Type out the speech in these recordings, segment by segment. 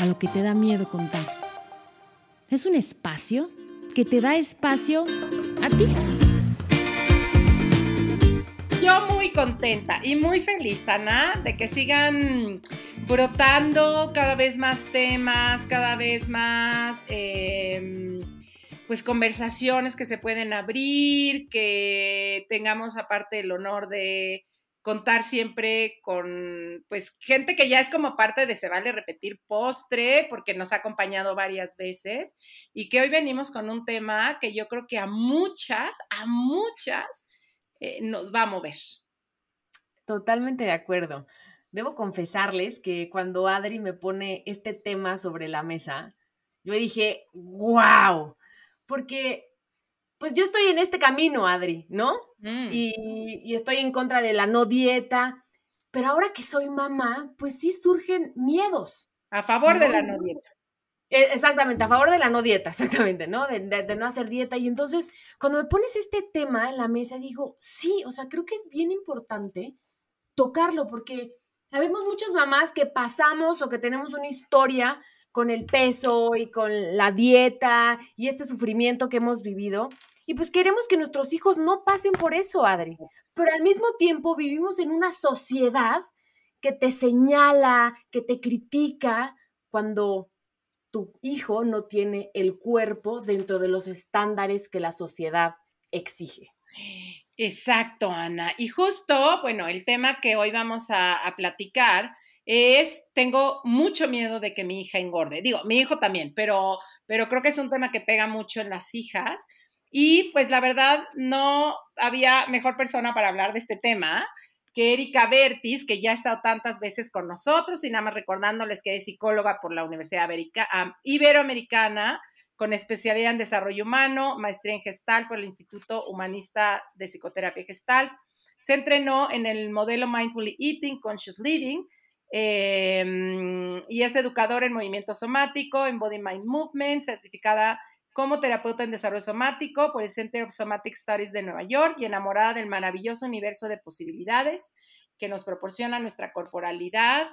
A lo que te da miedo contar. Es un espacio que te da espacio a ti. Yo muy contenta y muy feliz, Ana, de que sigan brotando cada vez más temas, cada vez más eh, pues conversaciones que se pueden abrir, que tengamos aparte el honor de contar siempre con pues gente que ya es como parte de Se vale repetir postre, porque nos ha acompañado varias veces y que hoy venimos con un tema que yo creo que a muchas, a muchas eh, nos va a mover. Totalmente de acuerdo. Debo confesarles que cuando Adri me pone este tema sobre la mesa, yo dije, wow, porque pues yo estoy en este camino, Adri, ¿no? Mm. Y, estoy en contra de la no dieta, pero ahora que soy mamá, pues sí surgen miedos. A favor de la no dieta. E, exactamente, a favor de la no dieta, exactamente, ¿no? De, de, no hacer dieta. Y entonces, cuando me pones este tema en la mesa, digo, sí, o sea, creo que es bien importante tocarlo, porque sabemos muchas mamás que pasamos o que tenemos una historia con el peso y con la dieta y este sufrimiento que hemos vivido. Y pues queremos que nuestros hijos no pasen por eso, Adri. Pero al mismo tiempo vivimos en una sociedad que te señala, que te critica cuando tu hijo no tiene el cuerpo dentro de los estándares que la sociedad exige. Exacto, Ana. Y justo, bueno, el tema que hoy vamos a, a, platicar es, tengo mucho miedo de que mi hija engorde. Digo, mi hijo también, pero, pero creo que es un tema que pega mucho en las hijas y pues la verdad no había mejor persona para hablar de este tema que Erika Bertis, que ya ha estado tantas veces con nosotros y nada más recordándoles que es psicóloga por la Universidad Iberoamericana con especialidad en desarrollo humano, maestría en gestal por el Instituto Humanista de Psicoterapia Gestal. Se entrenó en el modelo Mindfully Eating, Conscious Living, em, y es educadora en movimiento somático, en Body Mind Movement, certificada como terapeuta en desarrollo somático por el Center of Somatic Studies de Nueva York y enamorada del maravilloso universo de posibilidades que nos proporciona nuestra corporalidad.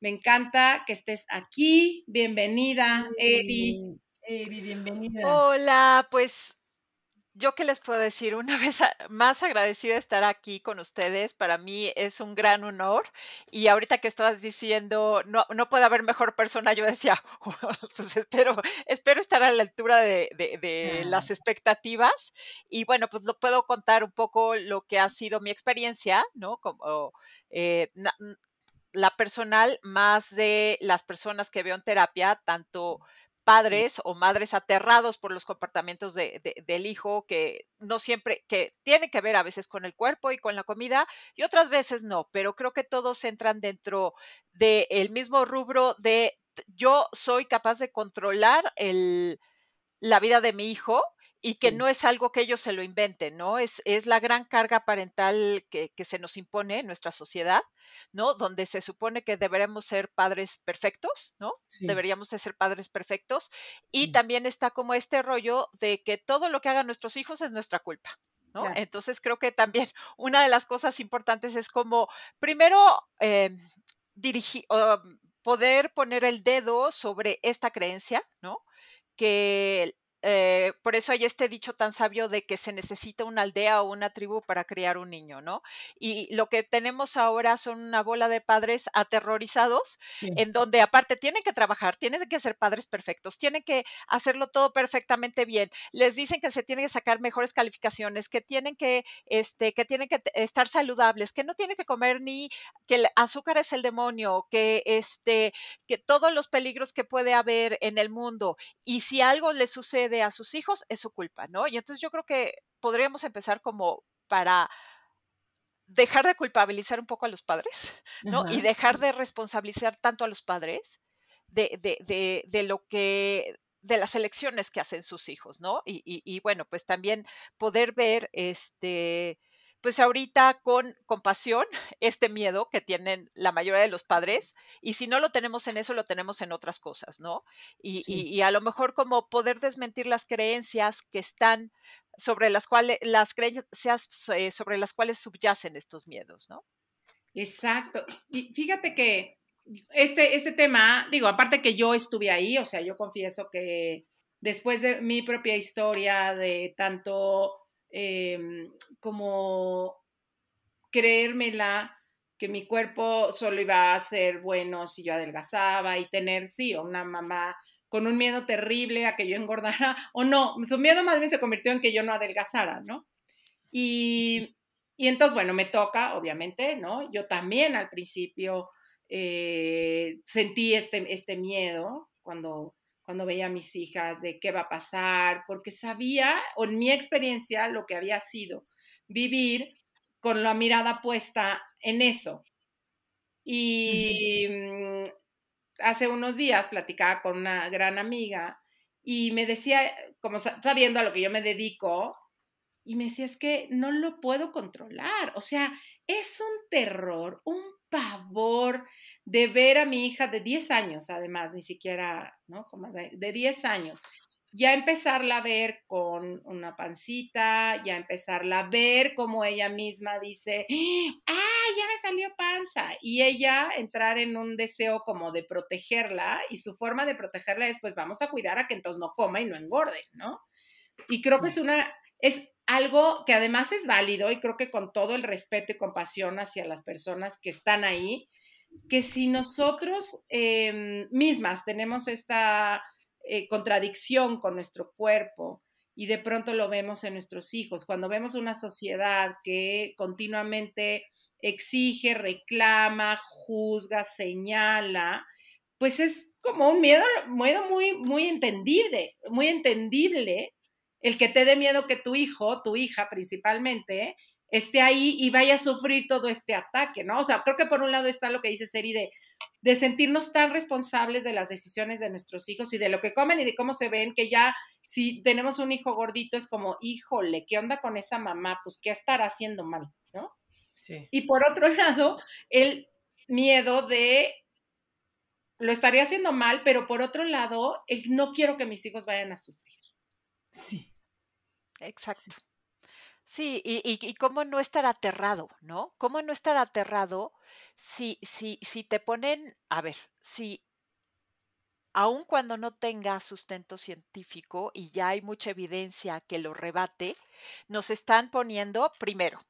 Me encanta que estés aquí. Bienvenida, Evi. Evi, bienvenida. Hola, pues yo qué les puedo decir, una vez más agradecida de estar aquí con ustedes, para mí es un gran honor y ahorita que estabas diciendo, no, no puede haber mejor persona, yo decía, pues espero, espero estar a la altura de, de, las expectativas y bueno, pues lo puedo contar un poco lo que ha sido mi experiencia, ¿no? Como eh, la personal más de las personas que veo en terapia, tanto padres o madres aterrados por los comportamientos de, del hijo que no siempre, que tiene que ver a veces con el cuerpo y con la comida y otras veces no, pero creo que todos entran dentro del mismo rubro de yo soy capaz de controlar el, la vida de mi hijo y que no es algo que ellos se lo inventen, ¿no? Es, es la gran carga parental que, se nos impone en nuestra sociedad, ¿no? Donde se supone que deberemos ser padres perfectos, ¿no? Deberíamos ser padres perfectos. Y también está como este rollo de que todo lo que hagan nuestros hijos es nuestra culpa. ¿no? Entonces creo que también una de las cosas importantes es como, primero, eh, dirigir, poder poner el dedo sobre esta creencia, ¿no? Que eh, por eso hay este dicho tan sabio de que se necesita una aldea o una tribu para criar un niño, ¿no? Y lo que tenemos ahora son una bola de padres aterrorizados, en donde aparte tienen que trabajar, tienen que ser padres perfectos, tienen que hacerlo todo perfectamente bien. Les dicen que se tienen que sacar mejores calificaciones, que tienen que, este, que tienen que estar saludables, que no tienen que comer ni que el azúcar es el demonio, que este, que todos los peligros que puede haber en el mundo. Y si algo les sucede a sus hijos, es su culpa, ¿no? Y entonces yo creo que podríamos empezar como para dejar de culpabilizar un poco a los padres, ¿no? Y dejar de responsabilizar tanto a los padres de, de, de, de lo que de las elecciones que hacen sus hijos, ¿no? Y, y, y, bueno, pues también poder ver este, pues ahorita con compasión este miedo que tienen la mayoría de los padres y si no lo tenemos en eso, lo tenemos en otras cosas, ¿no? Y, sí. y, y a lo mejor como poder desmentir las creencias que están sobre las cuales, las creencias eh, sobre las cuales subyacen estos miedos, ¿no? Exacto. Y fíjate que este, este tema, digo, aparte que yo estuve ahí, o sea, yo confieso que después de mi propia historia, de tanto eh, como creérmela, que mi cuerpo solo iba a ser bueno si yo adelgazaba y tener, sí, una mamá con un miedo terrible a que yo engordara, o no, su miedo más bien se convirtió en que yo no adelgazara, ¿no? Y, y entonces, bueno, me toca, obviamente, ¿no? Yo también al principio eh, sentí este, este miedo cuando, cuando veía a mis hijas de qué va a pasar, porque sabía, o en mi experiencia, lo que había sido vivir con la mirada puesta en eso. Y uh -huh. hace unos días platicaba con una gran amiga y me decía, como sabiendo a lo que yo me dedico, y me decía, es que no lo puedo controlar. O sea, es un terror, un pavor de ver a mi hija de 10 años, además, ni siquiera, ¿no? Como de, de 10 años, ya empezarla a ver con una pancita, ya empezarla a ver como ella misma dice, ah, ya me salió panza, y ella entrar en un deseo como de protegerla, y su forma de protegerla es, pues vamos a cuidar a que entonces no coma y no engorde, ¿no? Y creo sí. que es una, es algo que además es válido, y creo que con todo el respeto y compasión hacia las personas que están ahí, que si nosotros eh, mismas tenemos esta eh, contradicción con nuestro cuerpo y de pronto lo vemos en nuestros hijos, cuando vemos una sociedad que continuamente exige, reclama, juzga, señala, pues es como un miedo, miedo muy, muy entendible, muy entendible el que te dé miedo que tu hijo, tu hija principalmente, esté ahí y vaya a sufrir todo este ataque, ¿no? O sea, creo que por un lado está lo que dice Seri de, de sentirnos tan responsables de las decisiones de nuestros hijos y de lo que comen y de cómo se ven, que ya si tenemos un hijo gordito es como, híjole, ¿qué onda con esa mamá? Pues, ¿qué estará haciendo mal, no? Sí. Y por otro lado, el miedo de lo estaría haciendo mal, pero por otro lado, el no quiero que mis hijos vayan a sufrir. Sí. Exacto. Sí. Sí, y, y, y, cómo no estar aterrado, ¿no? ¿Cómo no estar aterrado si, si, si te ponen, a ver, si aun cuando no tenga sustento científico y ya hay mucha evidencia que lo rebate, nos están poniendo, primero,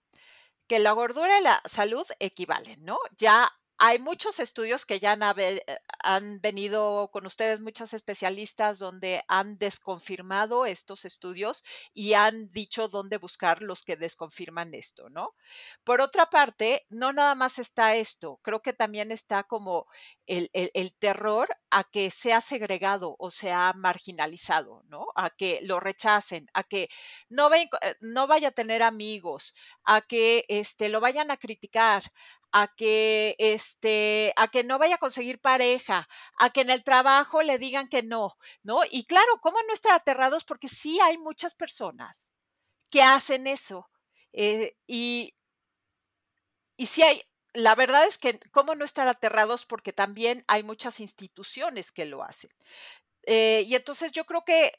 que la gordura y la salud equivalen, ¿no? Ya hay muchos estudios que ya han, eh, han, venido con ustedes, muchas especialistas, donde han desconfirmado estos estudios y han dicho dónde buscar los que desconfirman esto, ¿no? Por otra parte, no nada más está esto, creo que también está como el, terror a que sea segregado o sea marginalizado, ¿no? A que lo rechacen, a que no, eh, no vaya a tener amigos, a que este, lo vayan a criticar, a que este a que no vaya a conseguir pareja, a que en el trabajo le digan que no, ¿no? Y claro, ¿cómo no estar aterrados? Porque sí hay muchas personas que hacen eso. Eh, y, y sí hay, la verdad es que cómo no estar aterrados porque también hay muchas instituciones que lo hacen. Eh, y entonces yo creo que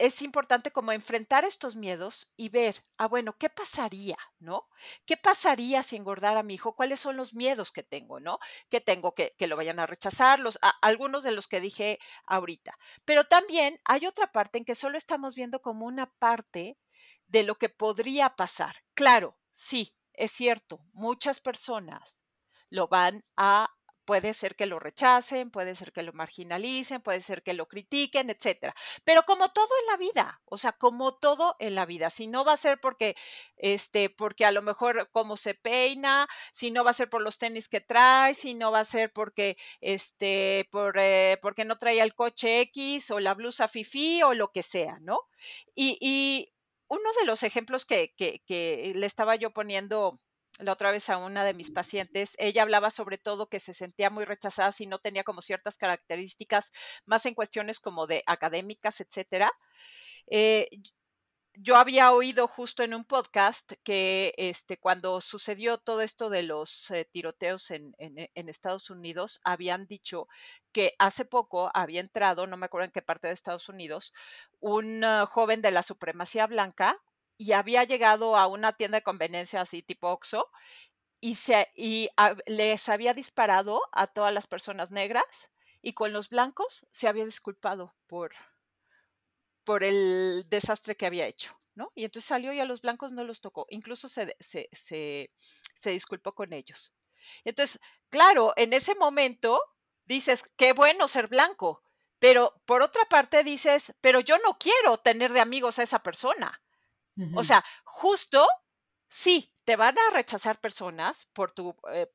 es importante como enfrentar estos miedos y ver, ah, bueno, ¿qué pasaría, no? ¿Qué pasaría si engordara a mi hijo? ¿Cuáles son los miedos que tengo, no? Que tengo que, que lo vayan a rechazar, los, a, algunos de los que dije ahorita. Pero también hay otra parte en que solo estamos viendo como una parte de lo que podría pasar. Claro, sí, es cierto, muchas personas lo van a puede ser que lo rechacen, puede ser que lo marginalicen, puede ser que lo critiquen, etcétera. Pero como todo en la vida, o sea, como todo en la vida, si no va a ser porque este porque a lo mejor cómo se peina, si no va a ser por los tenis que trae, si no va a ser porque este por eh, porque no traía el coche X o la blusa fifi o lo que sea, ¿no? Y, uno de los ejemplos que, que le estaba yo poniendo la otra vez a una de mis pacientes, ella hablaba sobre todo que se sentía muy rechazada si no tenía como ciertas características, más en cuestiones como de académicas, etcétera. Eh, yo había oído justo en un podcast que este, cuando sucedió todo esto de los eh, tiroteos en, en, Estados Unidos, habían dicho que hace poco había entrado, no me acuerdo en qué parte de Estados Unidos, un uh, joven de la supremacía blanca y había llegado a una tienda de conveniencia así tipo Oxxo y, se, y les había disparado a todas las personas negras y con los blancos se había disculpado por, por el desastre que había hecho, ¿no? Y entonces salió y a los blancos no los tocó, incluso se, se, se, disculpó con ellos. Entonces, claro, en ese momento dices, qué bueno ser blanco, pero por otra parte dices, pero yo no quiero tener de amigos a esa persona. O sea, justo, sí, te van a rechazar personas por tu, eh,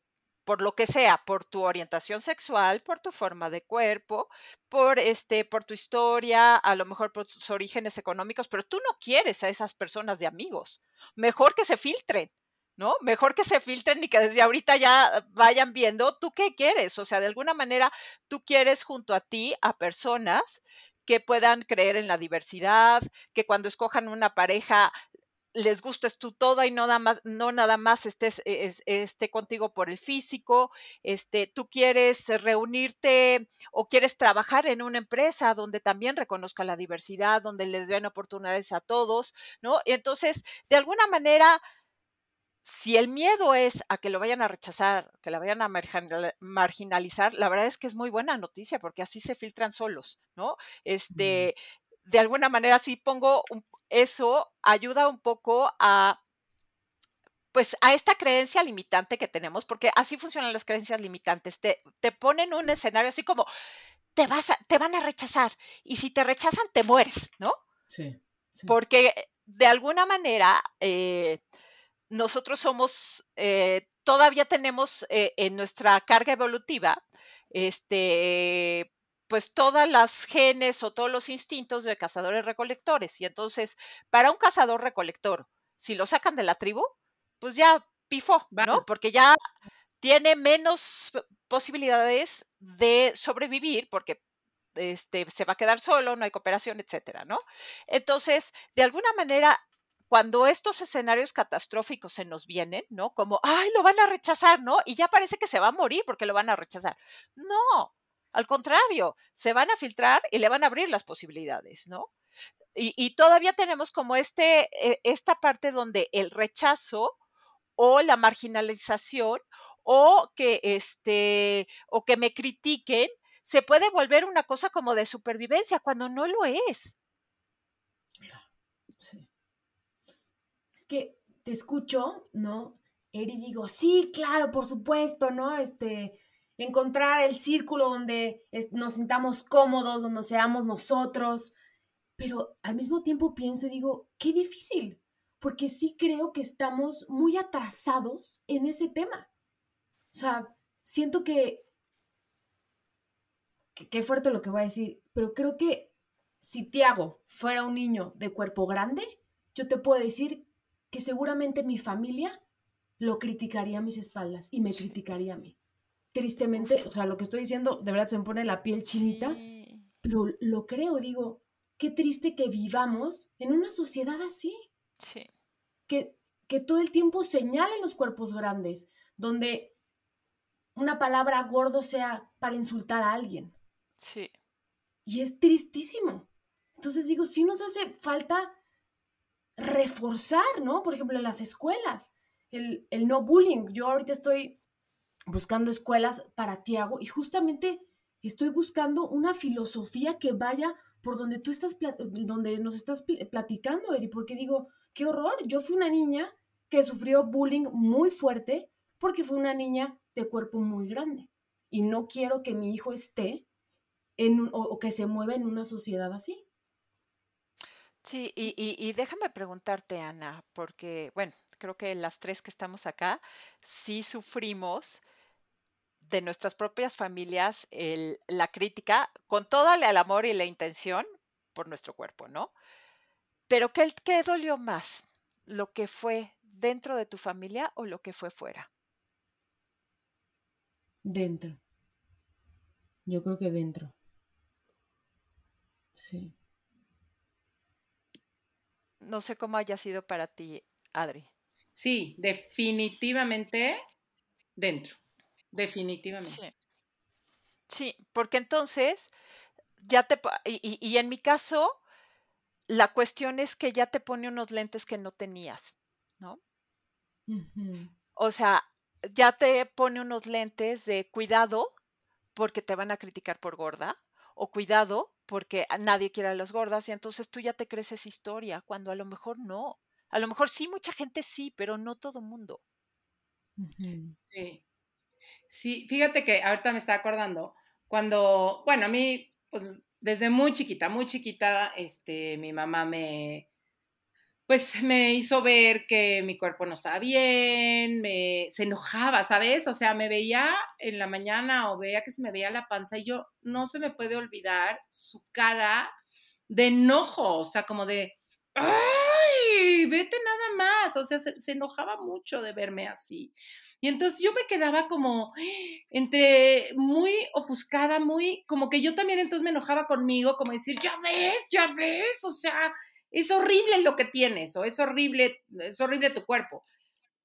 por lo que sea, por tu orientación sexual, por tu forma de cuerpo, por este, por tu historia, a lo mejor por tus orígenes económicos, pero tú no quieres a esas personas de amigos. Mejor que se filtren, ¿no? Mejor que se filtren y que desde ahorita ya vayan viendo tú qué quieres. O sea, de alguna manera tú quieres junto a ti a personas que puedan creer en la diversidad, que cuando escojan una pareja les gustes tú toda y no nada más, no nada más estés esté contigo por el físico, este, tú quieres reunirte o quieres trabajar en una empresa donde también reconozca la diversidad, donde les den oportunidades a todos, ¿no? Y entonces, de alguna manera, si el miedo es a que lo vayan a rechazar, que la vayan a marginalizar, la verdad es que es muy buena noticia porque así se filtran solos, ¿no? Este, de alguna manera sí pongo eso ayuda un poco a pues a esta creencia limitante que tenemos, porque así funcionan las creencias limitantes. Te, te ponen un escenario así como, te, vas te van a rechazar y si te rechazan, te mueres, ¿no? Sí. Porque de alguna manera eh, nosotros somos, eh, todavía tenemos eh, en nuestra carga evolutiva, este, pues todas las genes o todos los instintos de cazadores recolectores. Y entonces, para un cazador recolector, si lo sacan de la tribu, pues ya pifó, ¿no? Porque ya tiene menos posibilidades de sobrevivir porque este, se va a quedar solo, no hay cooperación, etcétera, ¿no? Entonces, de alguna manera, cuando estos escenarios catastróficos se nos vienen, ¿no? Como, ay, lo van a rechazar, ¿no? Y ya parece que se va a morir porque lo van a rechazar. No, al contrario, se van a filtrar y le van a abrir las posibilidades, ¿no? Y, todavía tenemos como este, e, esta parte donde el rechazo o la marginalización o que, este, o que me critiquen se puede volver una cosa como de supervivencia cuando no lo es. Sí. Que te escucho, ¿no? Eri, digo, sí, claro, por supuesto, ¿no? Este, encontrar el círculo donde nos sintamos cómodos, donde seamos nosotros, pero al mismo tiempo pienso y digo, qué difícil, porque sí creo que estamos muy atrasados en ese tema. O sea, siento que, qué fuerte lo que voy a decir, pero creo que si Tiago fuera un niño de cuerpo grande, yo te puedo decir que seguramente mi familia lo criticaría a mis espaldas y me criticaría a mí tristemente, o sea, lo que estoy diciendo, de verdad se me pone la piel chinita, pero lo creo, digo, qué triste que vivamos en una sociedad así. Sí. Que, que todo el tiempo señalen los cuerpos grandes, donde una palabra gordo sea para insultar a alguien. Sí. Y es tristísimo. Entonces digo, sí nos hace falta reforzar, ¿no? Por ejemplo, en las escuelas, el, el no bullying. Yo ahorita estoy buscando escuelas para Tiago y justamente estoy buscando una filosofía que vaya por donde tú estás, donde nos estás platicando, Eri, porque digo, qué horror, yo fui una niña que sufrió bullying muy fuerte porque fue una niña de cuerpo muy grande y no quiero que mi hijo esté en, o, que se mueva en una sociedad así. Sí, y, y déjame preguntarte, Ana, porque, bueno, creo que las tres que estamos acá sí sufrimos de nuestras propias familias la crítica con todo el amor y la intención por nuestro cuerpo, ¿no? Pero ¿qué, ¿qué dolió más? Lo que fue dentro de tu familia o lo que fue fuera? Dentro. Yo creo que dentro. Sí. No sé cómo haya sido para ti, Adri. Sí, definitivamente dentro. Definitivamente. Sí. Sí, porque entonces ya te... Y, y- en mi caso, la cuestión es que ya te pone unos lentes que no tenías, ¿no? O sea, ya te pone unos lentes de cuidado porque te van a criticar por gorda o cuidado porque a nadie quiere a las gordas y entonces tú ya te crees esa historia cuando a lo mejor no. A lo mejor sí, mucha gente sí, pero no todo mundo. Sí. Sí, fíjate que ahorita me está acordando, cuando, bueno, a mí, pues desde muy chiquita, muy chiquita, este, mi mamá me, pues me hizo ver que mi cuerpo no estaba bien, me, se enojaba, ¿sabes? O sea, me veía en la mañana o veía que se me veía la panza y yo no se me puede olvidar su cara de enojo, o sea, como de, ¡ay! Vete nada más, o sea, se, se enojaba mucho de verme así. Y entonces yo me quedaba como entre muy ofuscada, muy, como que yo también entonces me enojaba conmigo, como decir, ya ves, ya ves, o sea, es horrible lo que tienes, o es horrible, es horrible tu cuerpo.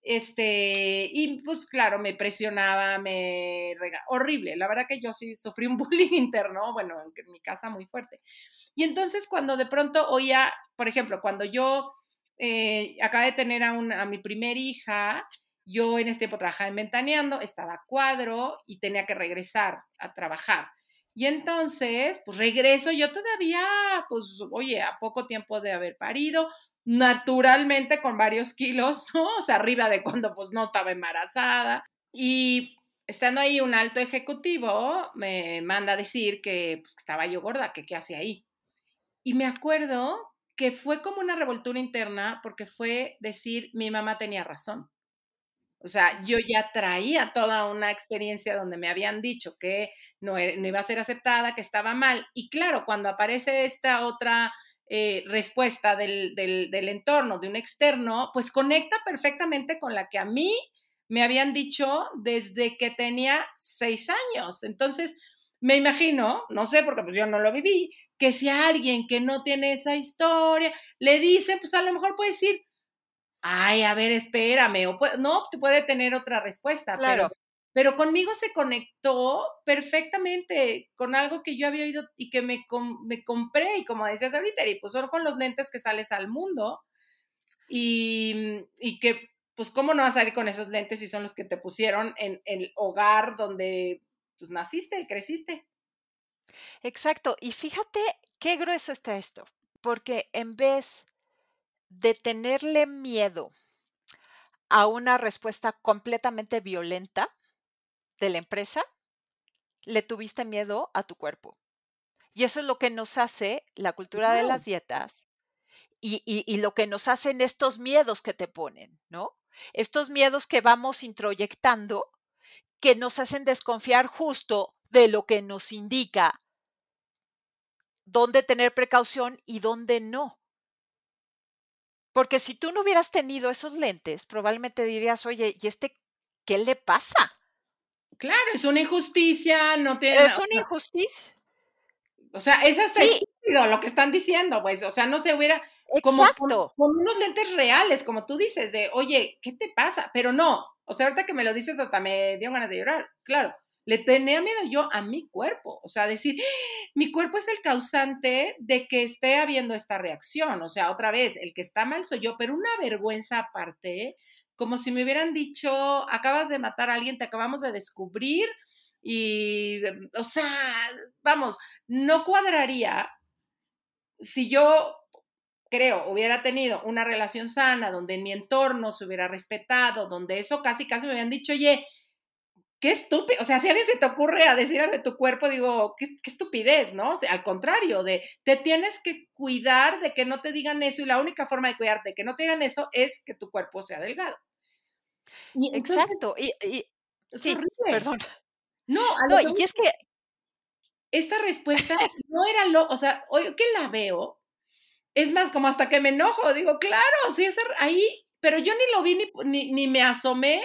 Este, y pues claro, me presionaba, me horrible. La verdad que yo sí sufrí un bullying interno, bueno, en, mi casa muy fuerte. Y entonces cuando de pronto oía, por ejemplo, cuando yo eh, acabé de tener a, mi primer hija, yo en este tiempo trabajaba en Ventaneando, estaba cuadro y tenía que regresar a trabajar. Y entonces, pues regreso yo todavía, pues, oye, a poco tiempo de haber parido, naturalmente con varios kilos, ¿no? O sea, arriba de cuando pues no estaba embarazada. Y estando ahí un alto ejecutivo me manda a decir que, pues, estaba yo gorda, que qué hacía ahí. Y me acuerdo que fue como una revoltura interna porque fue decir, mi mamá tenía razón. O sea, yo ya traía toda una experiencia donde me habían dicho que no, no iba a ser aceptada, que estaba mal. Y claro, cuando aparece esta otra eh, respuesta del, del, entorno, de un externo, pues conecta perfectamente con la que a mí me habían dicho desde que tenía seis años. Entonces, me imagino, no sé, porque pues yo no lo viví, que si alguien que no tiene esa historia le dice, pues a lo mejor puede decir, ay, a ver, espérame, o no, puede tener otra respuesta, claro. pero, pero conmigo se conectó perfectamente con algo que yo había oído y que me, me compré, y como decías ahorita, y pues son con los lentes que sales al mundo, y, y que, pues, ¿cómo no vas a salir con esos lentes si son los que te pusieron en, el hogar donde pues, naciste, creciste? Exacto, y fíjate qué grueso está esto, porque en vez de tenerle miedo a una respuesta completamente violenta de la empresa, le tuviste miedo a tu cuerpo. Y eso es lo que nos hace la cultura de las dietas y, y, y, lo que nos hacen estos miedos que te ponen, ¿no? Estos miedos que vamos introyectando que nos hacen desconfiar justo de lo que nos indica dónde tener precaución y dónde no. Porque si tú no hubieras tenido esos lentes, probablemente dirías, oye, ¿y este qué le pasa? Claro, es una injusticia, no tiene. Es una injusticia. O sea, es hasta sí. estúpido lo que están diciendo, pues. O sea, no se hubiera. Como con, con, unos lentes reales, como tú dices, de, oye, ¿qué te pasa? Pero no. O sea, ahorita que me lo dices, hasta me dio ganas de llorar. Claro, le tenía miedo yo a mi cuerpo. O sea, decir, mi cuerpo es el causante de que esté habiendo esta reacción. O sea, otra vez, el que está mal soy yo, pero una vergüenza aparte, como si me hubieran dicho, acabas de matar a alguien, te acabamos de descubrir. Y, o sea, vamos, no cuadraría si yo creo, hubiera tenido una relación sana, donde en mi entorno se hubiera respetado, donde eso casi, casi me habían dicho, oye, qué estúpido, o sea, si a alguien se te ocurre a decir algo de tu cuerpo, digo, qué, qué, estupidez, ¿no? O sea, al contrario, de te tienes que cuidar de que no te digan eso y la única forma de cuidarte de que no te digan eso es que tu cuerpo sea delgado. Y entonces, Exacto, y, y sí, horrible. perdón. No, no y es que esta respuesta no era lo, o sea, hoy que la veo, es más, como hasta que me enojo, digo, claro, sí, es ahí pero yo ni lo vi ni, ni, ni me asomé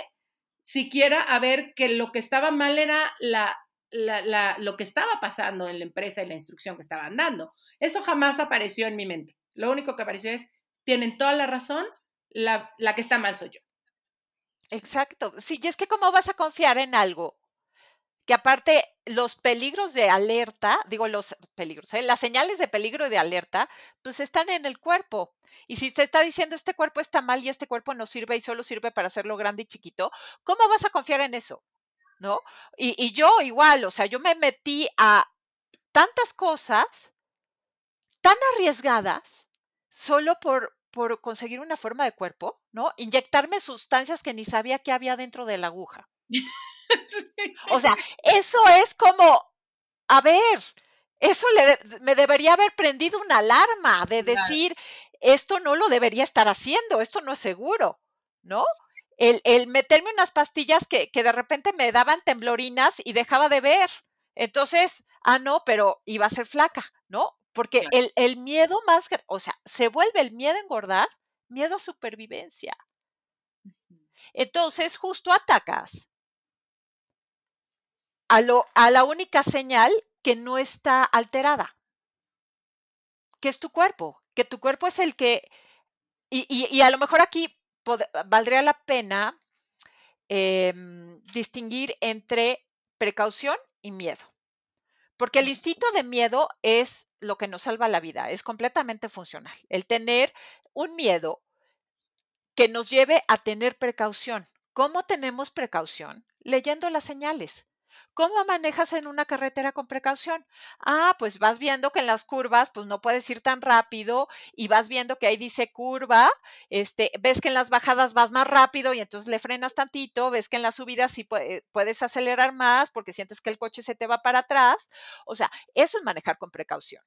siquiera a ver que lo que estaba mal era la, la, la, lo que estaba pasando en la empresa y la instrucción que estaban dando. Eso jamás apareció en mi mente. Lo único que apareció es, tienen toda la razón, la, la que está mal soy yo. Exacto. Sí, y es que cómo vas a confiar en algo que aparte los peligros de alerta, digo los peligros, ¿eh? las señales de peligro y de alerta, pues están en el cuerpo. Y si te está diciendo este cuerpo está mal y este cuerpo no sirve y solo sirve para hacerlo grande y chiquito, ¿cómo vas a confiar en eso? ¿No? Y, y yo igual, o sea, yo me metí a tantas cosas tan arriesgadas solo por, por conseguir una forma de cuerpo, ¿no? Inyectarme sustancias que ni sabía que había dentro de la aguja. O sea, eso es como, a ver, eso le, me debería haber prendido una alarma de decir, esto no lo debería estar haciendo, esto no es seguro, ¿no? El, el meterme unas pastillas que, que de repente me daban temblorinas y dejaba de ver. Entonces, ah, no, pero iba a ser flaca, ¿no? Porque Claro. el, el miedo más, o sea, se vuelve el miedo a engordar, miedo a supervivencia. Entonces, justo atacas a, lo, a la única señal que no está alterada, que es tu cuerpo, que tu cuerpo es el que, y, y- y a lo mejor aquí pod- valdría la pena em, distinguir entre precaución y miedo. Porque el instinto de miedo es lo que nos salva la vida, es completamente funcional. El tener un miedo que nos lleve a tener precaución. ¿Cómo tenemos precaución? Leyendo las señales. ¿Cómo manejas en una carretera con precaución? Ah, pues vas viendo que en las curvas pues no puedes ir tan rápido y vas viendo que ahí dice curva, este, ves que en las bajadas vas más rápido y entonces le frenas tantito, ves que en las subidas sí pue- puedes acelerar más porque sientes que el coche se te va para atrás. O sea, eso es manejar con precaución.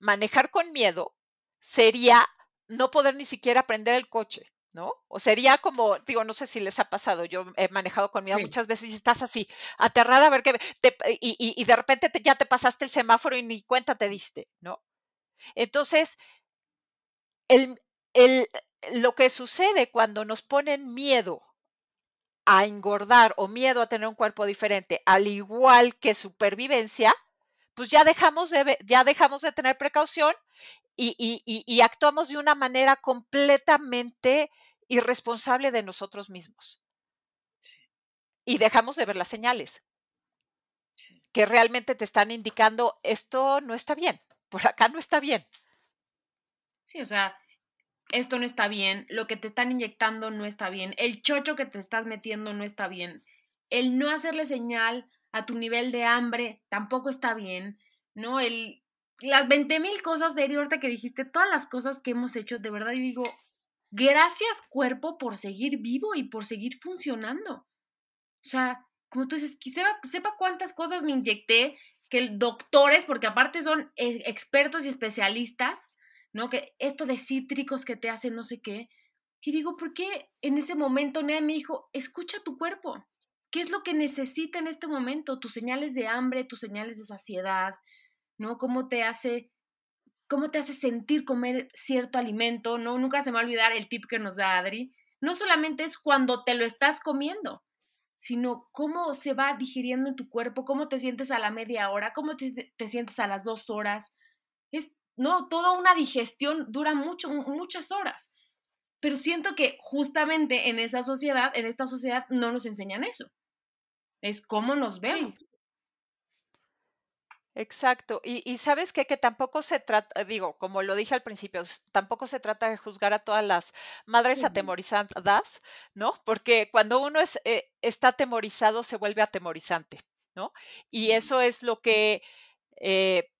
Manejar con miedo sería no poder ni siquiera prender el coche, ¿no? O sería como, digo, no sé si les ha pasado, yo he manejado con miedo Sí. muchas veces y estás así, aterrada a ver qué, te- y, y- y de repente te- ya te pasaste el semáforo y ni cuenta te diste, ¿no? Entonces, el, el- lo que sucede cuando nos ponen miedo a engordar o miedo a tener un cuerpo diferente, al igual que supervivencia, pues ya dejamos de, ya dejamos de tener precaución y, y- y- y actuamos de una manera completamente irresponsable de nosotros mismos. Y dejamos de ver las señales que realmente te están indicando esto no está bien, por acá no está bien. Sí, o sea, esto no está bien, lo que te están inyectando no está bien, el chocho que te estás metiendo no está bien, el no hacerle señal a tu nivel de hambre tampoco está bien, ¿no? El, las 20 mil cosas, de ahorita que dijiste, todas las cosas que hemos hecho, de verdad, yo digo, gracias cuerpo por seguir vivo y por seguir funcionando. O sea, como tú dices, que sepa, sepa cuántas cosas me inyecté, que doctores, porque aparte son eh, expertos y especialistas, ¿no? Que esto de cítricos que te hacen no sé qué. Y digo, ¿por qué en ese momento Nea me dijo, escucha tu cuerpo? ¿Qué es lo que necesita en este momento? Tus señales de hambre, tus señales de saciedad, ¿no? ¿Cómo te hace, cómo te hace sentir comer cierto alimento? ¿No? Nunca se me va a olvidar el tip que nos da Adri. No solamente es cuando te lo estás comiendo, sino cómo se va digiriendo en tu cuerpo, cómo te sientes a la media hora, cómo te, te sientes a las dos horas. Es, no, toda una digestión dura mucho, muchas horas. Pero siento que justamente en esa sociedad, en esta sociedad, no nos enseñan eso. Es cómo nos vemos. Sí. Exacto. Y, y sabes qué? que tampoco se trata, digo, como lo dije al principio, tampoco se trata de juzgar a todas las madres atemorizadas, ¿no? Porque cuando uno es, eh, está atemorizado se vuelve atemorizante, ¿no? Y eso es lo que eh,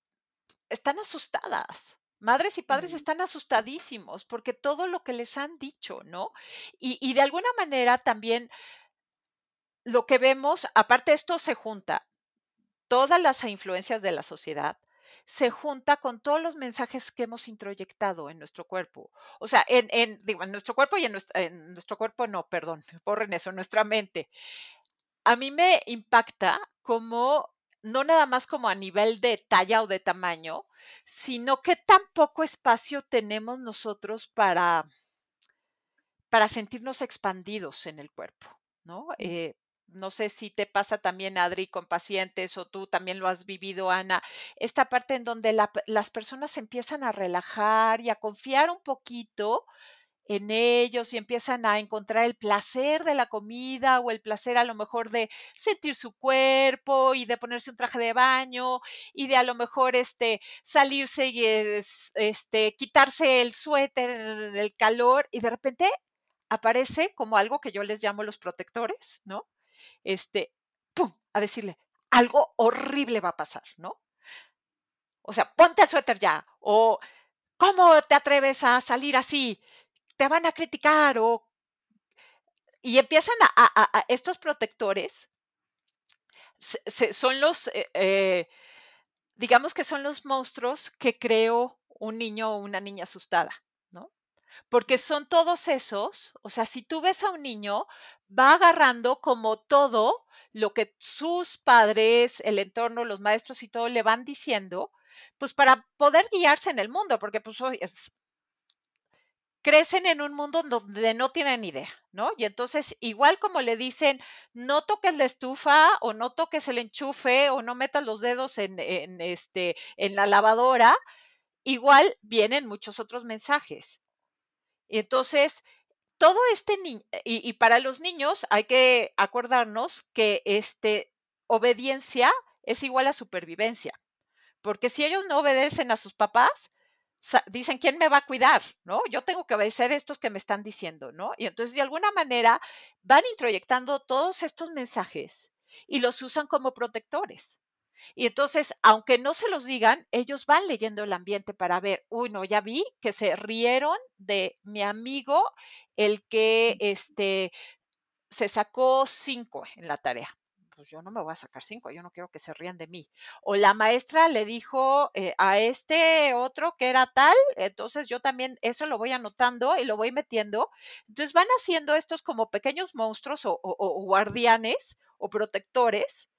están asustadas. Madres y padres están asustadísimos porque todo lo que les han dicho, ¿no? Y, y de alguna manera también lo que vemos, aparte esto se junta, todas las influencias de la sociedad se junta con todos los mensajes que hemos introyectado en nuestro cuerpo. O sea, en, en, digo, en nuestro cuerpo y en nuestra, en nuestro cuerpo no, perdón, borren eso, en nuestra mente. A mí me impacta como, no nada más como a nivel de talla o de tamaño, sino que tan poco espacio tenemos nosotros para para sentirnos expandidos en el cuerpo, ¿no? Eh, no sé si te pasa también, Adri, con pacientes o tú también lo has vivido, Ana, esta parte en donde las personas empiezan a relajar y a confiar un poquito en ellos y empiezan a encontrar el placer de la comida o el placer a lo mejor de sentir su cuerpo y de ponerse un traje de baño y de a lo mejor este salirse y este quitarse el suéter en el calor y de repente aparece como algo que yo les llamo los protectores, ¿no? Este, ¡pum! a decirle, algo horrible va a pasar, ¿no? O sea, ponte el suéter ya o ¿cómo te atreves a salir así? te van a criticar o... Y empiezan a, estos protectores, son los, eh, eh, digamos que son los monstruos que creó un niño o una niña asustada. Porque son todos esos, o sea, si tú ves a un niño, va agarrando como todo lo que sus padres, el entorno, los maestros y todo le van diciendo, pues para poder guiarse en el mundo, porque pues es, crecen en un mundo donde no tienen idea, ¿no? Y entonces, igual como le dicen, no toques la estufa o no toques el enchufe o no metas los dedos en, este, en la lavadora, igual vienen muchos otros mensajes. Entonces, todo este niño, y, y, para los niños hay que acordarnos que este, obediencia es igual a supervivencia, porque si ellos no obedecen a sus papás, dicen, ¿quién me va a cuidar? ¿No? Yo tengo que obedecer estos que me están diciendo, ¿no? Y entonces, de alguna manera, van introyectando todos estos mensajes y los usan como protectores. Y entonces, aunque no se los digan, ellos van leyendo el ambiente para ver, uy, no, ya vi que se rieron de mi amigo, el que este, se sacó cinco en la tarea pues yo no me voy a sacar cinco, yo no quiero que se rían de mí. O la maestra le dijo eh, a este otro que era tal, entonces yo también eso lo voy anotando y lo voy metiendo. Entonces van haciendo estos como pequeños monstruos o, guardianes o protectores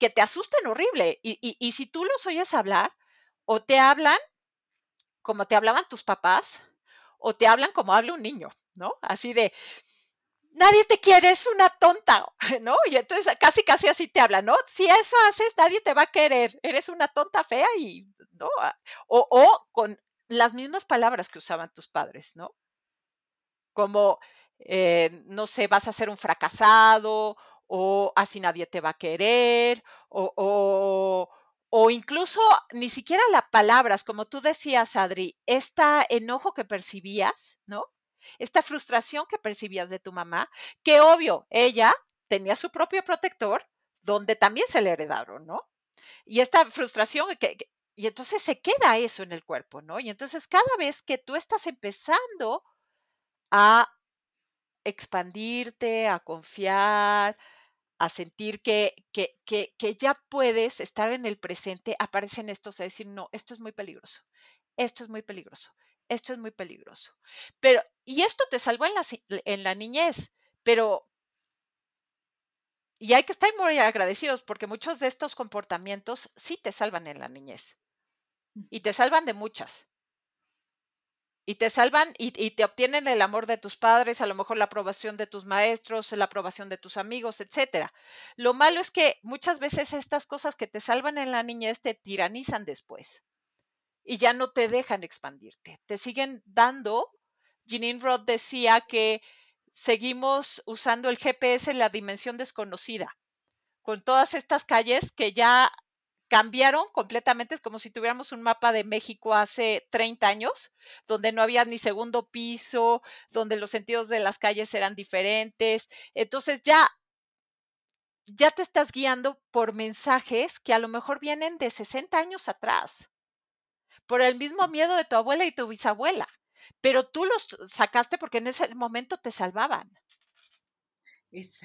que te asustan horrible. Y, y si tú los oyes hablar o te hablan como te hablaban tus papás, o te hablan como habla un niño, ¿no? Así de, nadie te quiere, es una tonta, ¿no? Y entonces casi, casi así te habla, ¿no? Si eso haces, nadie te va a querer, eres una tonta fea y, ¿no? Ah, o, o con las mismas palabras que usaban tus padres, ¿no? Como, eh, no sé, vas a ser un fracasado, o así nadie te va a querer, o, o, incluso ni siquiera las palabras, como tú decías, Adri, este enojo que percibías, ¿no? esta frustración que percibías de tu mamá, que obvio, ella tenía su propio protector, donde también se le heredaron, ¿no? Y esta frustración, y entonces se queda eso en el cuerpo, ¿no? Y entonces cada vez que tú estás empezando a expandirte, a confiar, a sentir que, que, que, que, ya puedes estar en el presente, aparecen estos a decir, no, esto es muy peligroso, esto es muy peligroso, esto es muy peligroso. Pero, y esto te salvó en la, en la niñez, pero, y hay que estar muy agradecidos porque muchos de estos comportamientos sí te salvan en la niñez. Y te salvan de muchas. Y te salvan y, te obtienen el amor de tus padres, a lo mejor la aprobación de tus maestros, la aprobación de tus amigos, etcétera. Lo malo es que muchas veces estas cosas que te salvan en la niñez te tiranizan después y ya no te dejan expandirte. Te siguen dando. Jeanine Roth decía que seguimos usando el GPS en la dimensión desconocida, con todas estas calles que ya cambiaron completamente, es como si tuviéramos un mapa de México hace 30 años, donde no había ni segundo piso, donde los sentidos de las calles eran diferentes. Entonces ya ya te estás guiando por mensajes que a lo mejor vienen de 60 años atrás por el mismo miedo de tu abuela y tu bisabuela, pero tú los sacaste porque en ese momento te salvaban.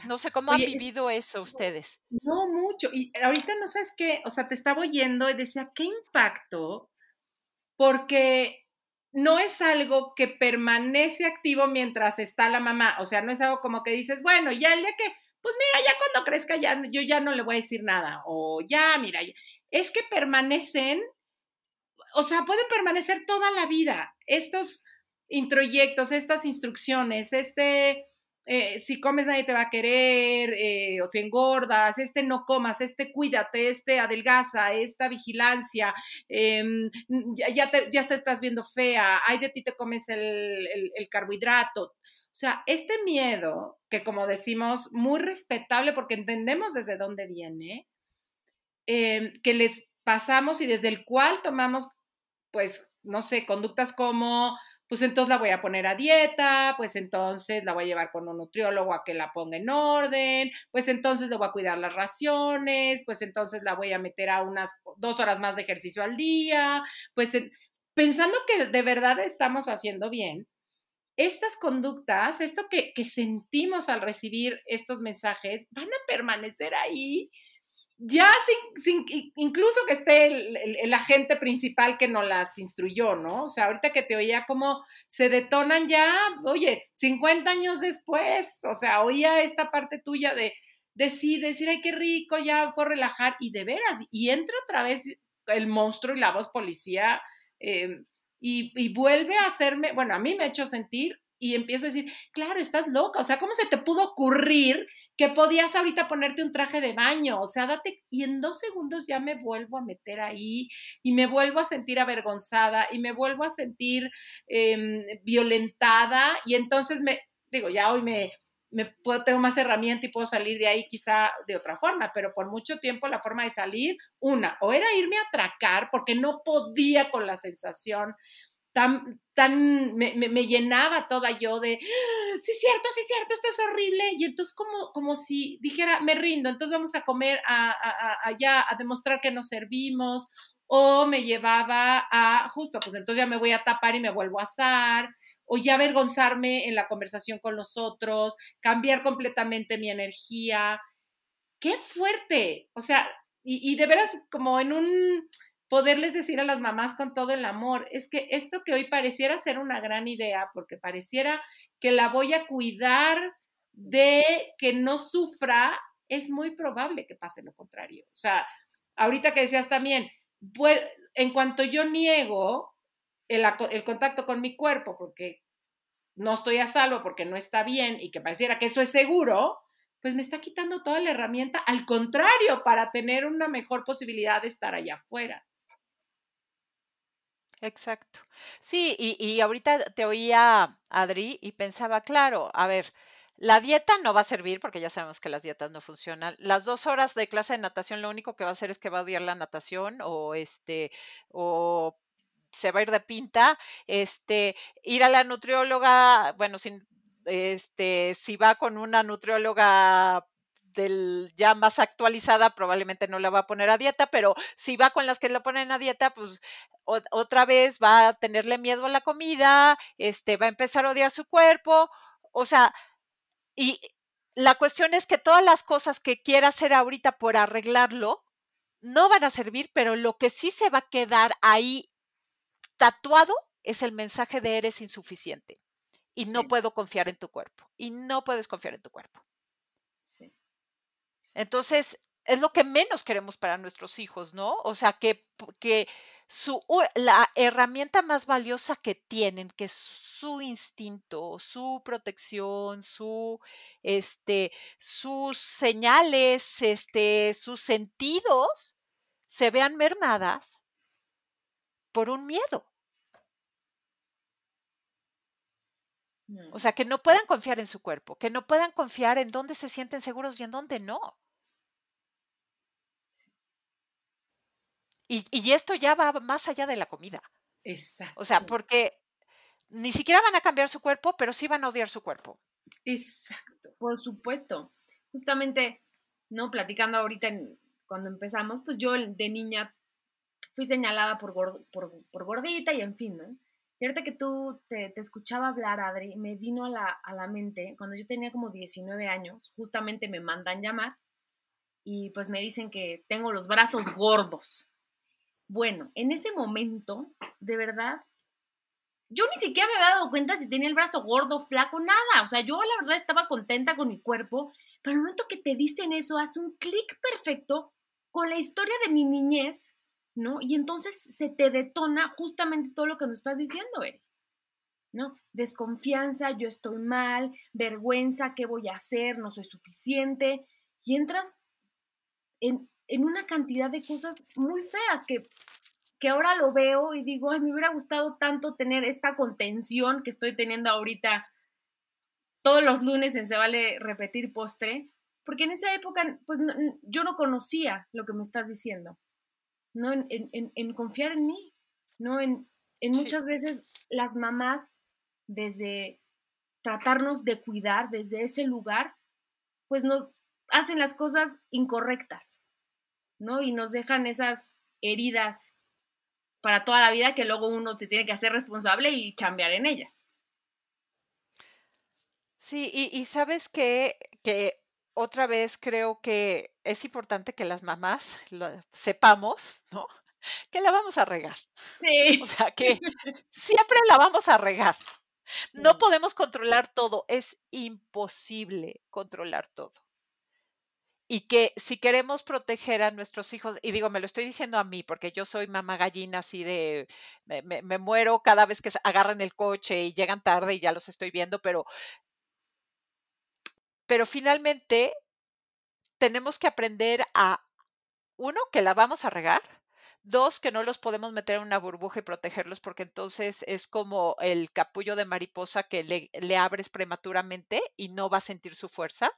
No sé cómo han vivido eso ustedes. No, mucho. Y ahorita no sabes qué, o sea, te estaba oyendo y decía, ¿qué impacto? Porque no es algo que permanece activo mientras está la mamá. O sea, no es algo como que dices, bueno, ya el día que, pues mira, ya cuando crezca ya yo ya no le voy a decir nada. O ya, mira, es que permanecen o sea, pueden permanecer toda la vida. Estos introyectos, estas instrucciones, este, eh, si comes nadie te va a querer, eh, o si engordas, este no comas, este cuídate, este adelgaza, esta vigilancia, em, ya, te, ya te estás viendo fea, ay de ti te comes el, el carbohidrato. O sea, este miedo, que como decimos, muy respetable porque entendemos desde dónde viene, em, que les pasamos y desde el cual tomamos, pues, no sé, conductas como, pues entonces la voy a poner a dieta, pues entonces la voy a llevar con un nutriólogo a que la ponga en orden, pues entonces le voy a cuidar las raciones, pues entonces la voy a meter a unas dos horas más de ejercicio al día, pues pensando que de verdad estamos haciendo bien, estas conductas, esto que, sentimos al recibir estos mensajes, van a permanecer ahí, ya sin, incluso que esté el, agente principal que nos las instruyó, ¿no? O sea, ahorita que te oía cómo se detonan ya, oye, 50 años después, o sea, oía esta parte tuya de, de sí, decir, ay, qué rico, ya puedo relajar, y de veras, y entra otra vez el monstruo y la voz policía. Eh, y, vuelve a hacerme, bueno, a mí me ha hecho sentir y empiezo a decir, claro, estás loca, o sea, ¿cómo se te pudo ocurrir que podías ahorita ponerte un traje de baño? O sea, date, y en dos segundos ya me vuelvo a meter ahí y me vuelvo a sentir avergonzada y me vuelvo a sentir em, violentada y entonces me, digo, ya hoy me, puedo, tengo más herramienta y puedo salir de ahí quizá de otra forma, pero por mucho tiempo la forma de salir, una, o era irme a atracar porque no podía con la sensación tan, tan, me, me, llenaba toda yo de, ¡Ah! sí, cierto, sí, cierto, esto es horrible. Y entonces como, como si dijera, me rindo, entonces vamos a comer allá, a demostrar que nos servimos, o me llevaba a, justo, pues entonces ya me voy a tapar y me vuelvo a asar, o ya avergonzarme en la conversación con los otros, cambiar completamente mi energía. ¡Qué fuerte! O sea, y de veras como en un, poderles decir a las mamás con todo el amor, es que esto que hoy pareciera ser una gran idea, porque pareciera que la voy a cuidar de que no sufra, es muy probable que pase lo contrario. O sea, ahorita que decías también, pues, en cuanto yo niego el, el contacto con mi cuerpo, porque no estoy a salvo, porque no está bien y que pareciera que eso es seguro, pues me está quitando toda la herramienta, al contrario, para tener una mejor posibilidad de estar allá afuera. Exacto. Sí, y, y ahorita te oía, Adri, y pensaba, claro, a ver, la dieta no va a servir porque ya sabemos que las dietas no funcionan. Las dos horas de clase de natación lo único que va a hacer es que va a odiar la natación o este, o se va a ir de pinta. Este, ir a la nutrióloga, bueno, sin, este, si va con una nutrióloga del, ya más actualizada, probablemente no la va a poner a dieta, pero si va con las que la ponen a dieta, pues otra vez va a tenerle miedo a la comida, este, va a empezar a odiar su cuerpo, o sea, y la cuestión es que todas las cosas que quiera hacer ahorita por arreglarlo, no van a servir, pero lo que sí se va a quedar ahí tatuado es el mensaje de eres insuficiente y no puedo confiar en tu cuerpo y no puedes confiar en tu cuerpo. Sí. Entonces, es lo que menos queremos para nuestros hijos, ¿no? O sea, que, que su, la herramienta más valiosa que tienen, que es su instinto, su protección, su, este, sus señales, este, sus sentidos, se vean mermadas por un miedo. O sea, que no puedan confiar en su cuerpo, que no puedan confiar en dónde se sienten seguros y en dónde no. Y, esto ya va más allá de la comida. Exacto. O sea, porque ni siquiera van a cambiar su cuerpo, pero sí van a odiar su cuerpo. Exacto. Por supuesto. Justamente, ¿no? Platicando ahorita cuando empezamos, pues yo de niña fui señalada por, por, gordita y en fin, ¿no? Y ahorita que tú te, te, escuchaba hablar, Adri, me vino a la, a la mente, cuando yo tenía como 19 años, justamente me mandan llamar y pues me dicen que tengo los brazos gordos. Bueno, en ese momento, de verdad, yo ni siquiera me había dado cuenta si tenía el brazo gordo, flaco, nada. O sea, yo la verdad estaba contenta con mi cuerpo, pero el momento que te dicen eso, hace un clic perfecto con la historia de mi niñez, ¿no? Y entonces se te detona justamente todo lo que nos estás diciendo, Eri. ¿no? Desconfianza, yo estoy mal, vergüenza, ¿qué voy a hacer? No soy suficiente. Y entras en, una cantidad de cosas muy feas que, que ahora lo veo y digo, ay, me hubiera gustado tanto tener esta contención que estoy teniendo ahorita todos los lunes en Se Vale Repetir Postre, porque en esa época, pues yo no conocía lo que me estás diciendo, ¿no? En, confiar en mí, ¿no? En, muchas veces las mamás, desde tratarnos de cuidar desde ese lugar, pues nos hacen las cosas incorrectas, ¿no? Y nos dejan esas heridas para toda la vida que luego uno se tiene que hacer responsable y chambear en ellas. Sí, y, sabes que, que otra vez creo que es importante que las mamás lo sepamos, ¿no? Que la vamos a regar. Sí. O sea, que siempre la vamos a regar. No podemos controlar todo, es imposible controlar todo. Y que si queremos proteger a nuestros hijos, y digo, me lo estoy diciendo a mí, porque yo soy mamá gallina así de, me, me muero cada vez que agarran el coche y llegan tarde y ya los estoy viendo, pero pero finalmente tenemos que aprender a, uno, que la vamos a regar, dos, que no los podemos meter en una burbuja y protegerlos porque entonces es como el capullo de mariposa que le, abres prematuramente y no va a sentir su fuerza,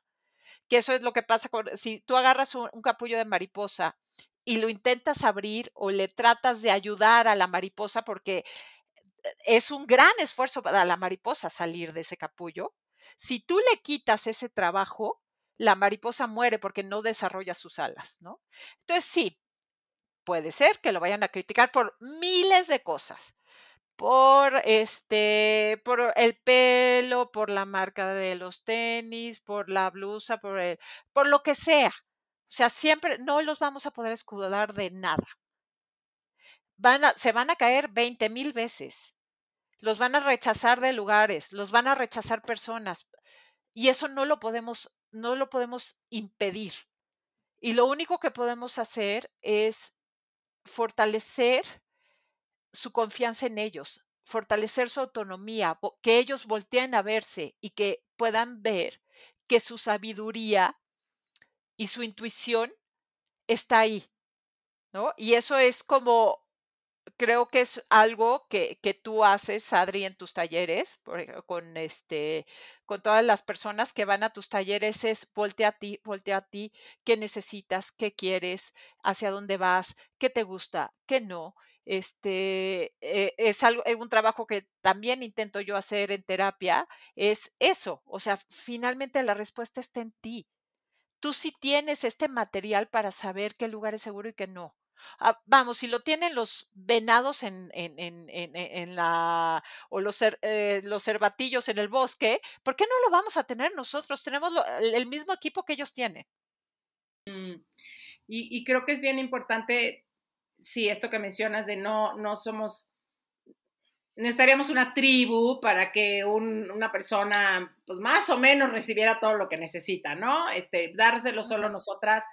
que eso es lo que pasa con, si tú agarras un, capullo de mariposa y lo intentas abrir o le tratas de ayudar a la mariposa porque es un gran esfuerzo para la mariposa salir de ese capullo, si tú le quitas ese trabajo, la mariposa muere porque no desarrolla sus alas, ¿no? Entonces sí, puede ser que lo vayan a criticar por miles de cosas. Por este, por el pelo, por la marca de los tenis, por la blusa, por el, por lo que sea. O sea, siempre no los vamos a poder escudar de nada. Van a, se van a caer 20 mil veces los van a rechazar de lugares, los van a rechazar personas y eso no lo podemos no lo podemos impedir. Y lo único que podemos hacer es fortalecer su confianza en ellos, fortalecer su autonomía, que ellos volteen a verse y que puedan ver que su sabiduría y su intuición está ahí, ¿no? Y eso es como creo que es algo que, que, tú haces, Adri, en tus talleres, con este, con todas las personas que van a tus talleres, es voltea a ti, voltea a ti, qué necesitas, qué quieres, hacia dónde vas, qué te gusta, qué no. Este eh, es algo, es un trabajo que también intento yo hacer en terapia, es eso. O sea, finalmente la respuesta está en ti. Tú sí tienes este material para saber qué lugar es seguro y qué no. Ah, vamos, si lo tienen los venados en, en, en, en la, o los, eh, los cervatillos en el bosque, ¿por qué no lo vamos a tener nosotros? Tenemos el mismo equipo que ellos tienen. Mm, y, y, creo que es bien importante, sí, esto que mencionas de no, no somos, necesitaríamos una tribu para que un, una persona, pues más o menos recibiera todo lo que necesita, ¿no? Este, dárselo solo nosotras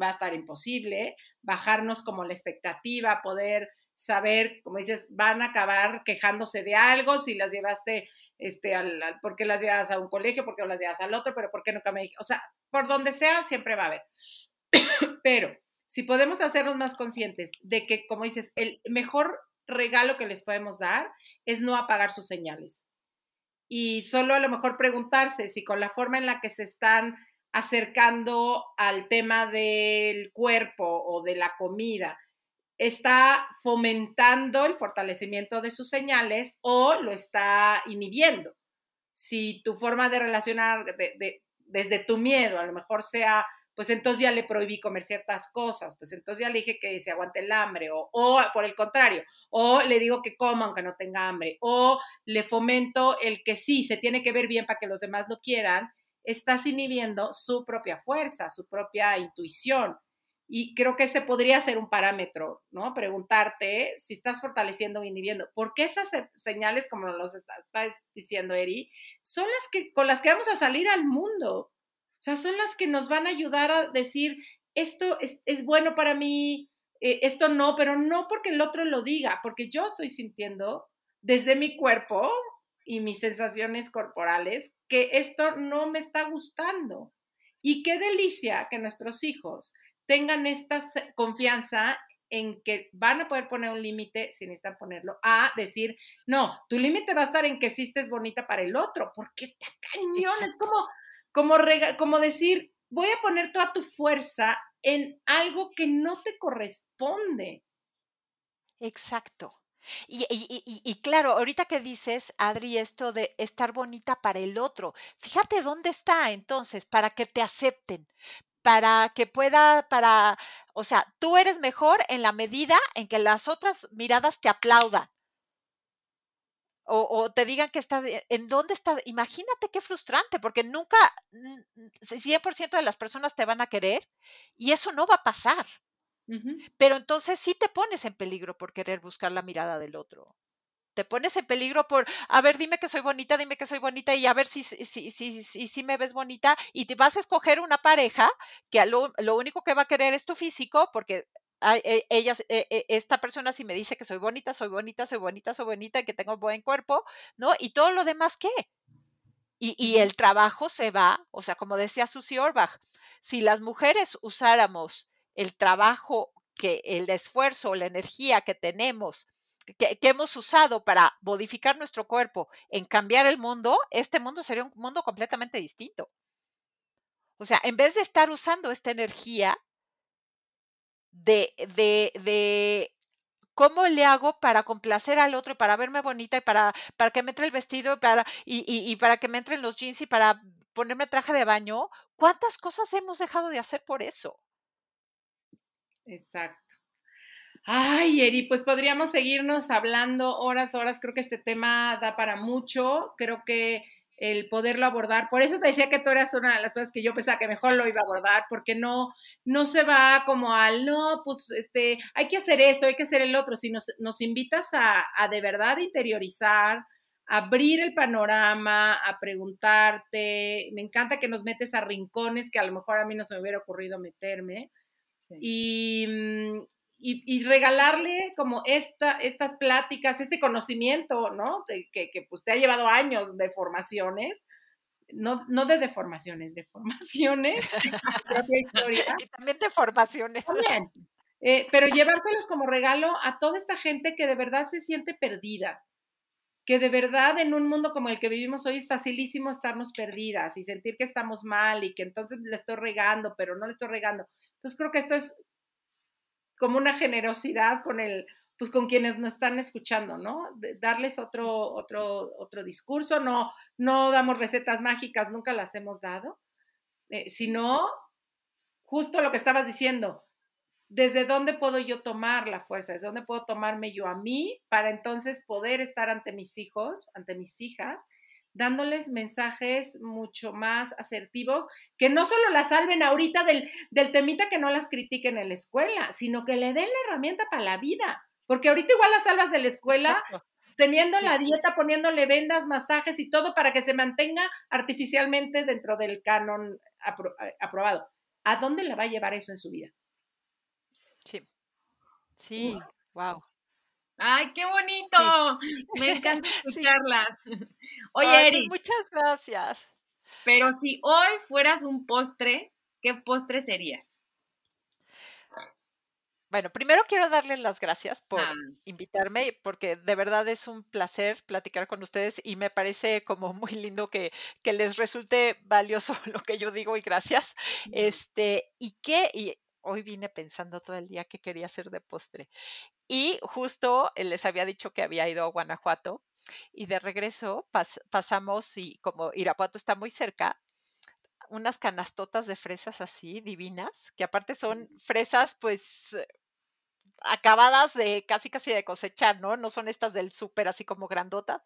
va a estar imposible, bajarnos como la expectativa, poder saber, como dices, van a acabar quejándose de algo, si las llevaste, este, al, ¿por qué las llevas a un colegio? ¿Por qué las llevas al otro? Pero ¿por qué nunca me dije? O sea, por donde sea, siempre va a haber. Pero si podemos hacernos más conscientes de que, como dices, el mejor regalo que les podemos dar es no apagar sus señales. Y solo a lo mejor preguntarse si con la forma en la que se están acercando al tema del cuerpo o de la comida, está fomentando el fortalecimiento de sus señales o lo está inhibiendo. Si tu forma de relacionar desde tu miedo a lo mejor sea, pues entonces ya le prohibí comer ciertas cosas, pues entonces ya le dije que se aguante el hambre, o, o por el contrario, o le digo que coma aunque no tenga hambre, o le fomento el que sí, se tiene que ver bien para que los demás lo quieran, estás inhibiendo su propia fuerza, su propia intuición. Y creo que ese podría ser un parámetro, ¿no? Preguntarte si estás fortaleciendo o inhibiendo. Porque esas señales, como nos estás diciendo, Eri, son las que, con las que vamos a salir al mundo. O sea, son las que nos van a ayudar a decir, esto es, bueno para mí, eh, esto no, pero no porque el otro lo diga, porque yo estoy sintiendo desde mi cuerpo y mis sensaciones corporales que esto no me está gustando. Y qué delicia que nuestros hijos tengan esta confianza en que van a poder poner un límite sin necesitan ponerlo, a decir, no, tu límite va a estar en que sí estés bonita para el otro, porque está cañón, es como, como, como decir, voy a poner toda tu fuerza en algo que no te corresponde. Exacto. Y, claro, ahorita que dices, Adri, esto de estar bonita para el otro, fíjate dónde está entonces, para que te acepten, para que pueda, para, o sea, tú eres mejor en la medida en que las otras miradas te aplaudan. O, te digan que estás, en dónde estás, imagínate qué frustrante, porque nunca 100% de las personas te van a querer y eso no va a pasar. Pero entonces sí te pones en peligro por querer buscar la mirada del otro te pones en peligro por, a ver, dime que soy bonita, dime que soy bonita y a ver si, si, si, si, si me ves bonita y te vas a escoger una pareja que lo, lo único que va a querer es tu físico porque e, ella, e, e, esta persona si me dice que soy bonita, soy bonita, soy bonita, soy bonita y que tengo buen cuerpo, ¿no? Y todo lo demás, ¿qué? Y, y el trabajo se va, o sea, como decía Susie Orbach, si las mujeres usáramos el trabajo, que el esfuerzo, la energía que tenemos que, hemos usado para modificar nuestro cuerpo en cambiar el mundo, este mundo sería un mundo completamente distinto. O sea, en vez de estar usando esta energía de, de, de cómo le hago para complacer al otro y para verme bonita y para, para que me entre el vestido y para, y, y, y para que me entren los jeans y para ponerme traje de baño, ¿cuántas cosas hemos dejado de hacer por eso? Exacto. Ay, Eri, pues podríamos seguirnos hablando horas, horas. Creo que este tema da para mucho. Creo que el poderlo abordar. Por eso te decía que tú eras una de las cosas que yo pensaba que mejor lo iba a abordar, porque no, no se va como al, no, pues este, hay que hacer esto, hay que hacer el otro, nos, nos invitas a, a de verdad interiorizar, abrir el panorama, a preguntarte. Me encanta que nos metes a rincones que a lo mejor a mí no se me hubiera ocurrido meterme. Y, mm, y, regalarle como esta, estas pláticas, este conocimiento, ¿no? De, que, que pues te ha llevado años de formaciones, no, no de deformaciones, de formaciones, propia historia. Y también de formaciones. También. Eh, pero llevárselos como regalo a toda esta gente que de verdad se siente perdida, que de verdad en un mundo como el que vivimos hoy es facilísimo estarnos perdidas y sentir que estamos mal y que entonces le estoy regando, pero no le estoy regando. Entonces creo que esto es como una generosidad con el, pues con quienes nos están escuchando, ¿no? darles otro, otro, otro discurso, no, no damos recetas mágicas, nunca las hemos dado, eh, sino justo lo que estabas diciendo, ¿desde dónde puedo yo tomar la fuerza? ¿Desde dónde puedo tomarme yo a mí para entonces poder estar ante mis hijos, ante mis hijas dándoles mensajes mucho más asertivos, que no solo las salven ahorita del, del temita que no las critiquen en la escuela, sino que le den la herramienta para la vida, porque ahorita igual las salvas de la escuela teniendo la dieta, poniéndole vendas, masajes y todo para que se mantenga artificialmente dentro del canon aprobado. ¿A dónde le va a llevar eso en su vida? Sí. Sí, wow. ¡Ay, qué bonito! Me encanta escucharlas. Oye, Eri. Muchas gracias. Pero si hoy fueras un postre, ¿qué postre serías? Bueno, primero quiero darles las gracias por ah. invitarme, porque de verdad es un placer platicar con ustedes y me parece como muy lindo que, que les resulte valioso lo que yo digo y gracias. Este, y que, y hoy vine pensando todo el día que quería hacer de postre. Y justo eh, les había dicho que había ido a Guanajuato y de regreso pasamos y como Irapuato está muy cerca, unas canastotas de fresas así divinas, que aparte son fresas pues acabadas de casi casi de cosechar, ¿no? No son estas del súper así como grandotas.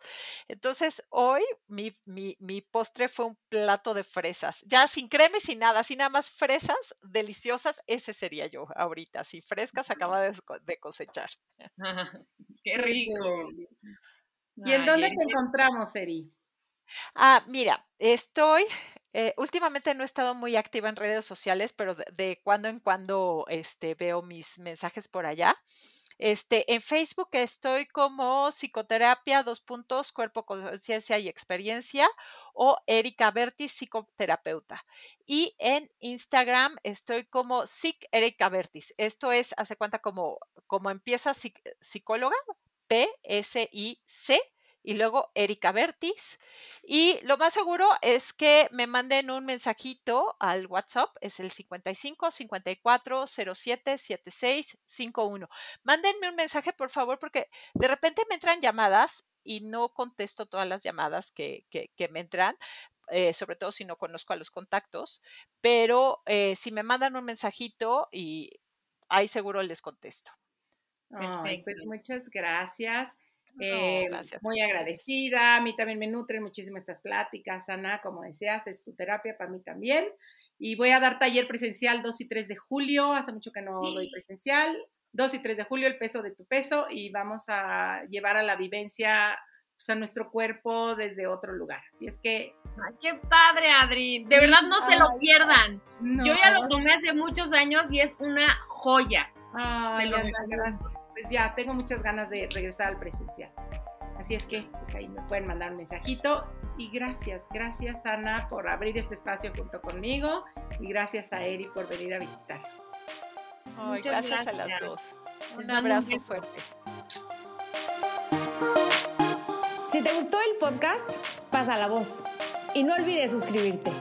Entonces, hoy mi, mi, mi, postre fue un plato de fresas, ya sin crema y sin nada, así nada más fresas deliciosas, ese sería yo ahorita, así frescas acabadas de, cosechar. ¡Qué rico! ¿Y en dónde te encontramos, Eri? Ah, mira, estoy eh, últimamente no he estado muy activa en redes sociales, pero de, cuando en cuando este, veo mis mensajes por allá. Este, en Facebook estoy como psicoterapia, dos puntos, cuerpo, conciencia y experiencia, o Erika Bertis, psicoterapeuta. Y en Instagram estoy como Psic Erika Bertis. Esto es, hace cuenta como, como empieza psicóloga, P-S-I-C y luego Erika Bertis. Y lo más seguro es que me manden un mensajito al WhatsApp, es el 55 54 07 76 51. Mándenme un mensaje, por favor, porque de repente me entran llamadas y no contesto todas las llamadas que, me entran. Eh, sobre todo si no conozco a los contactos, pero eh, si me mandan un mensajito y ahí seguro les contesto. Pues muchas gracias. Eh, muy agradecida, a mí también me nutren muchísimo estas pláticas, Ana, como decías, es tu terapia para mí también. Y voy a dar taller presencial 2 y 3 de julio, hace mucho que no doy presencial, 2 y 3 de julio, el peso de tu peso, y vamos a llevar a la vivencia pues, a nuestro cuerpo desde otro lugar. Así es que... Ay, ¡Qué padre, Adri! De verdad no se lo pierdan. Yo ya lo tomé hace muchos años y es una joya. Ay, se lo gracias pues ya tengo muchas ganas de regresar al presencial. Así es que pues ahí me pueden mandar un mensajito. Y gracias, gracias Ana por abrir este espacio junto conmigo y gracias a Eri por venir a visitar. Muchas gracias, a las dos. Un abrazo fuerte. Si te gustó el podcast, pasa la voz y no olvides suscribirte.